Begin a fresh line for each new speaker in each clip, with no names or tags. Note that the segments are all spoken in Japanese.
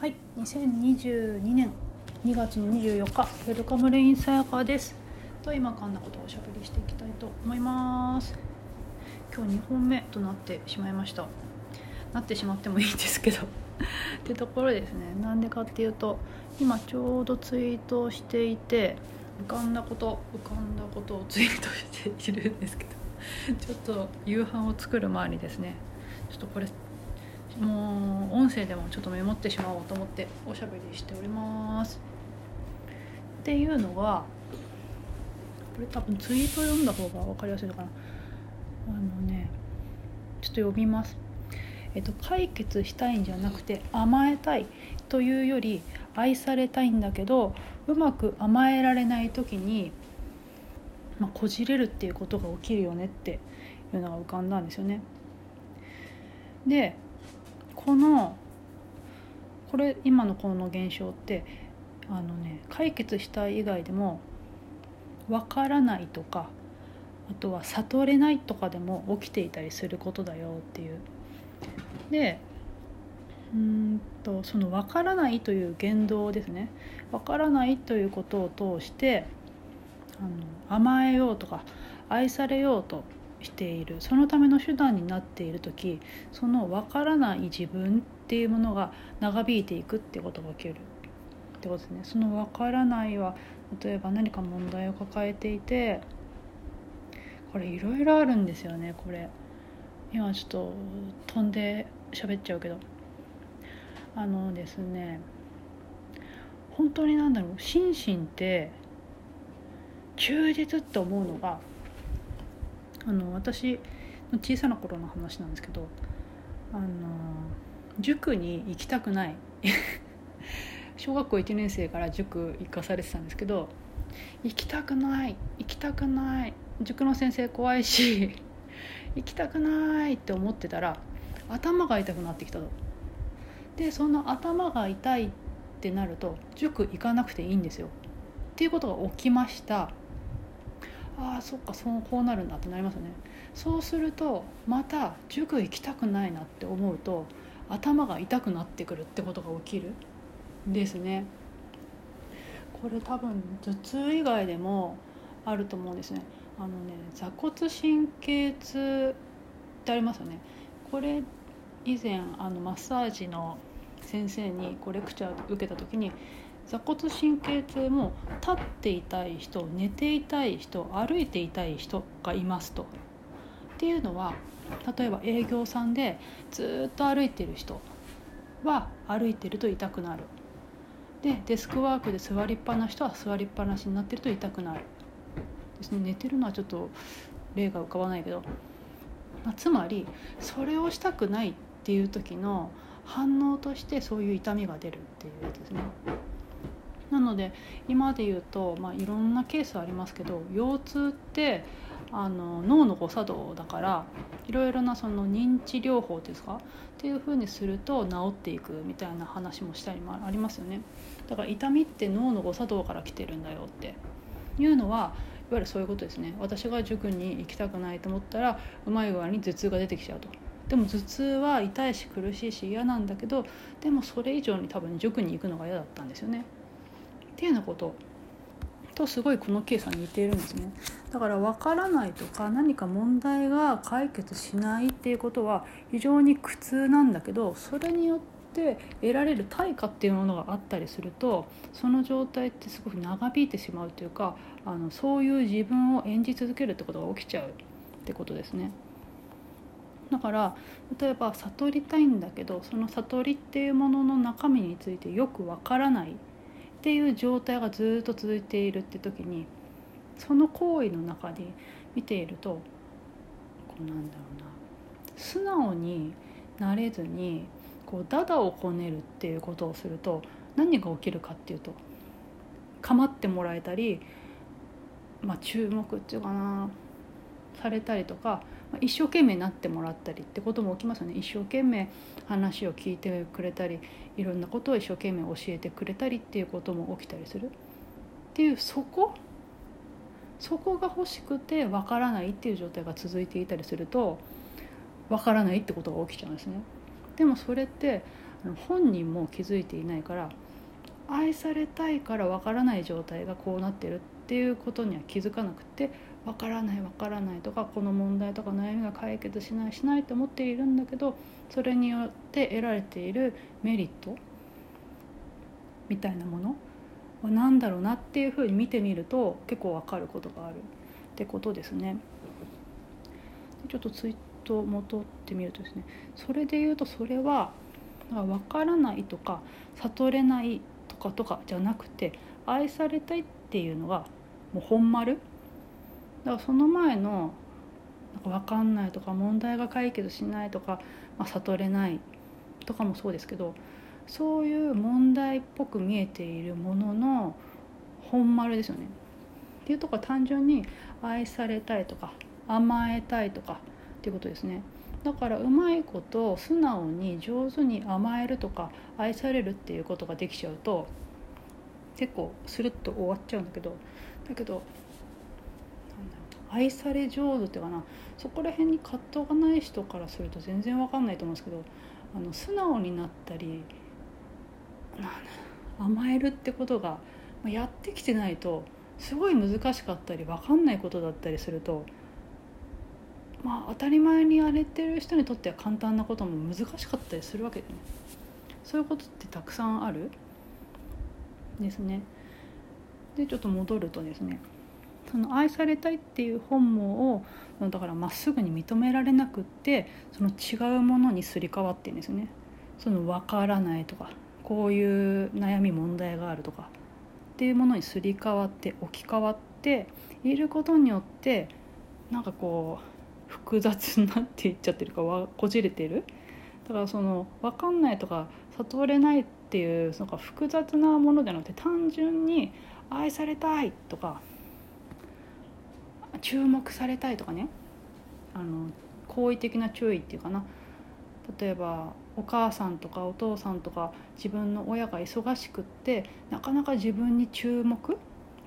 はい、2022年2月の24日、ウェルカムレインさやかです。と今かんなことをおしゃべりしていきたいと思います。今日2本目となってしまいました。なってしまってもいいんですけど。ってところですね。なんでかっていうと、今ちょうどツイートをしていて、浮かんだこと浮かんだことをツイートしているんですけど、ちょっと夕飯を作る前にですね、ちょっとこれもう音声でもちょっとメモってしまおうと思っておしゃべりしております。っていうのがこれ多分ツイート読んだ方が分かりやすいのかな。あのねちょっと読みます。えっと解決したいんじゃなくて甘えたいというより愛されたいんだけどうまく甘えられない時に、まあ、こじれるっていうことが起きるよねっていうのが浮かんだんですよね。でこのこれ今のこの現象ってあのね解決したい以外でも分からないとかあとは悟れないとかでも起きていたりすることだよっていう。でうんとその分からないという言動ですね分からないということを通してあの甘えようとか愛されようとしている。そのための手段になっている時その分からない自分っていうものが長引いていくってことが起きる。ってことですね。その分からないは例えば何か問題を抱えていてこれいろいろあるんですよねこれ。今ちょっと飛んで喋っちゃうけど。あのですね本当になんだろう心身って忠実って思うのがあの私の小さな頃の話なんですけどあの塾に行きたくない 小学校1年生から塾行かされてたんですけど行きたくない行きたくない塾の先生怖いし 行きたくないって思ってたら頭が痛くなってきたと。でその頭が痛いってなると塾行かなくていいんですよ。っていうことが起きましたああそっかそうこうなるんだってなりますよね。そうするとまた塾行きたくないなって思うと頭が痛くなってくるってことが起きる。ですね。これ多分頭痛以外でもあると思うんですね。あのね座骨神経痛ってありますよね。これ以前あのマッサージの先生にこうレクチャー受けた時に座骨神経痛も立っていたい人寝ていたい人歩いていたい人がいますと。っていうのは例えば営業さんでずっと歩いてる人は歩いてると痛くなる。でデスクワークで座りっぱな人は座りっぱなしになってると痛くなる。ですね寝てるのはちょっと例が浮かばないけど、まあ、つまりそれをしたくないっていう時の反応としてそういう痛みが出るっていうやつですね。なので今で言うと、まあ、いろんなケースありますけど腰痛ってあの脳の誤作動だからいろいろなその認知療法ですか？っていうふうにすると治っていくみたいな話もしたりもありますよね。だから痛みって脳の誤作動から来てるんだよって。いうのはいわゆるそういうことですね。私が塾に行きたくないと思ったらうまい具合に頭痛が出てきちゃうと。でも頭痛は痛いし苦しいし嫌なんだけどでもそれ以上に多分塾に行くのが嫌だったんですよね。ていうようなこととすごいこのケースは似ているんですねだから分からないとか何か問題が解決しないっていうことは非常に苦痛なんだけどそれによって得られる対価っていうものがあったりするとその状態ってすごく長引いてしまうというかあのそういう自分を演じ続けるってことが起きちゃうってことですね。だから例えば悟りたいんだけどその悟りっていうものの中身についてよくわからないっていう状態がずっと続いているって時にその行為の中で見ているとこうなんだろうな。素直になれずにこうダダをこねるっていうことをすると何が起きるかっていうと構ってもらえたり、まあ、注目っていうかなされたりとか一生懸命なってもらったりってことも起きますよね一生懸命話を聞いてくれたりいろんなことを一生懸命教えてくれたりっていうことも起きたりするっていうそこそこが欲しくてわからないっていう状態が続いていたりするとわからないってことが起きちゃうんですね。でもそれって本人も気づいていないから愛されたいからわからない状態がこうなってるっていうことには気づかなくてわからないわからないとかこの問題とか悩みが解決しないしないと思っているんだけどそれによって得られているメリットみたいなものは何だろうなっていうふうに見てみると結構わかることがあるってことですね。ちょっとツイート戻ってみるとですねそれで言うとそれは分からないとか悟れないとかとかじゃなくて愛されたいっていうのがもう本丸だからその前のなんか分かんないとか問題が解決しないとか、まあ、悟れないとかもそうですけどそういう問題っぽく見えているものの本丸ですよね。っていうとこは単純に愛されたいとか甘えたいとかっていうことですね。だからうまいこと素直に上手に甘えるとか愛されるっていうことができちゃうと結構スルッと終わっちゃうんだけどだけど愛され上手っていうかな。そこら辺に葛藤がない人からすると全然わかんないと思うんですけどあの素直になったり甘えるってことがやってきてないとすごい難しかったり分かんないことだったりするとまあ当たり前にやれてる人にとっては簡単なことも難しかったりするわけでね。そういうことってたくさんあるですね。でちょっと戻るとですねその愛されたいっていう本望をだからまっすぐに認められなくってその違うものにすり替わってるんですよね。その分からないとかこういう悩み問題があるとかっていうものにすり替わって置き換わっていることによってなんかこう複雑になっていっちゃってるかこじれてる。だからその分かんないとか悟れないっていうなんか複雑なものじゃなくて単純に愛されたいとか注目されたいとかねあの好意的な注意っていうかな例えばお母さんとかお父さんとか自分の親が忙しくってなかなか自分に注目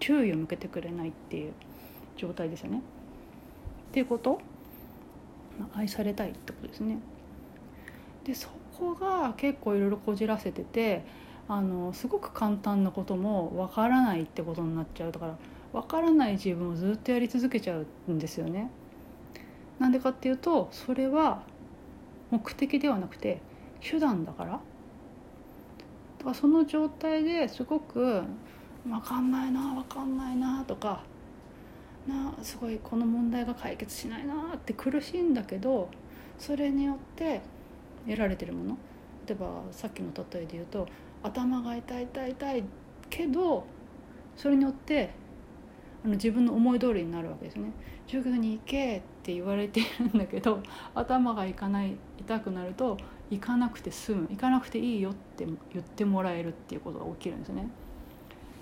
注意を向けてくれないっていう状態ですよね。っていうこと愛されたいってことですね。でそこが結構いろいろこじらせててあのすごく簡単なこともわからないってことになっちゃうだからわからない自分をずっとやり続けちゃうんですよね。なんでかっていうとそれは目的ではなくて手段だからだからその状態ですごく分かんないな分かんないなとかなすごいこの問題が解決しないなって苦しいんだけどそれによって得られてるもの例えばさっきの例えで言うと頭が痛い痛い痛いけどそれによってあの自分の思い通りになるわけですね。授業に行けって言われているんだけど 頭がいかない痛くなると行かなくて済む行かなくていいよって言ってもらえるっていうことが起きるんですね。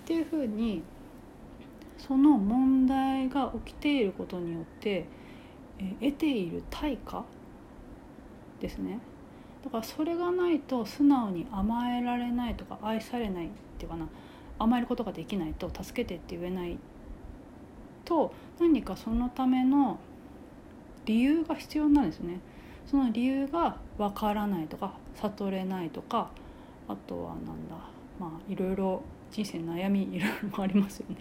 っていうふうにその問題が起きていることによって得ている対価ですねだからそれがないと素直に甘えられないとか愛されないっていうかな甘えることができないと助けてって言えないと何かそのための理由が必要なんですね。その理由がわからないとか悟れないとかあとはなんだまあいろいろ人生悩みいろいろありますよね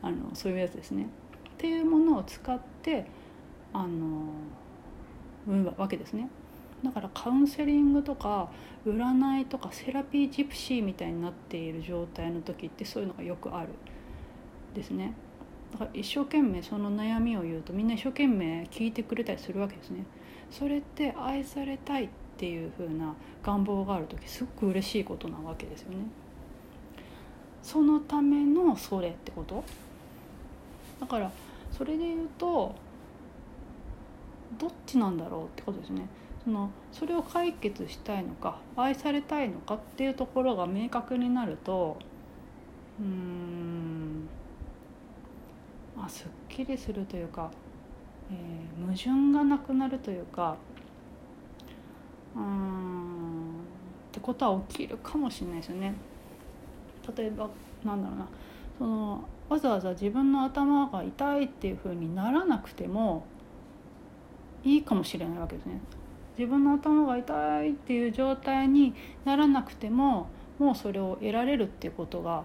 あのそういうやつですね。っていうものを使ってあの産むわけですね。だからカウンセリングとか占いとかセラピージプシーみたいになっている状態の時ってそういうのがよくあるですね。だから一生懸命その悩みを言うとみんな一生懸命聞いてくれたりするわけですね。それって愛されたいっていう風な願望がある時すごく嬉しいことなわけですよね。そのためのそれってこと？だからそれで言うとどっちなんだろうってことですね。そのそれを解決したいのか愛されたいのかっていうところが明確になるとうーんまあ、すっきりするというか、えー、矛盾がなくなるというかうんってことは起きるかもしれないですよね。例えばなんだろうなそのわざわざ自分の頭が痛いっていうふうにならなくてもいいかもしれないわけですね。自分の頭が痛いっていう状態にならなくてももうそれを得られるっていうことが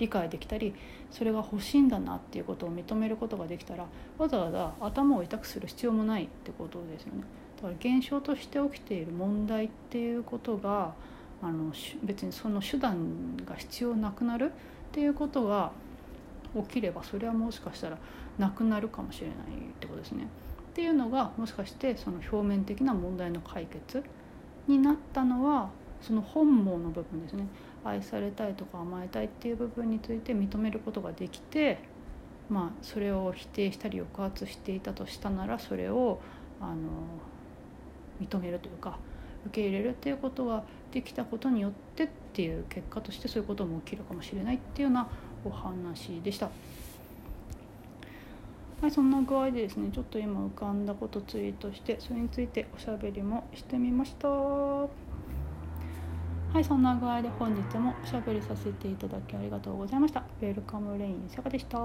理解できたりそれが欲しいんだなっていうことを認めることができたらわざわざ頭を痛くする必要もないってことですよね。だから現象として起きている問題っていうことがあの別にその手段が必要なくなるっていうことが起きればそれはもしかしたらなくなるかもしれないってことですね。っていうのがもしかしてその表面的な問題の解決になったのはその本望の部分ですね愛されたいとか甘えたいっていう部分について認めることができてまあそれを否定したり抑圧していたとしたならそれをあの認めるというか受け入れるっていうことができたことによってっていう結果としてそういうことも起きるかもしれないっていうようなお話でした。はい、そんな具合でですねちょっと今浮かんだことツイートしてそれについておしゃべりもしてみましたはいそんな具合で本日もおしゃべりさせていただきありがとうございました。ウェルカムレインさやかでした。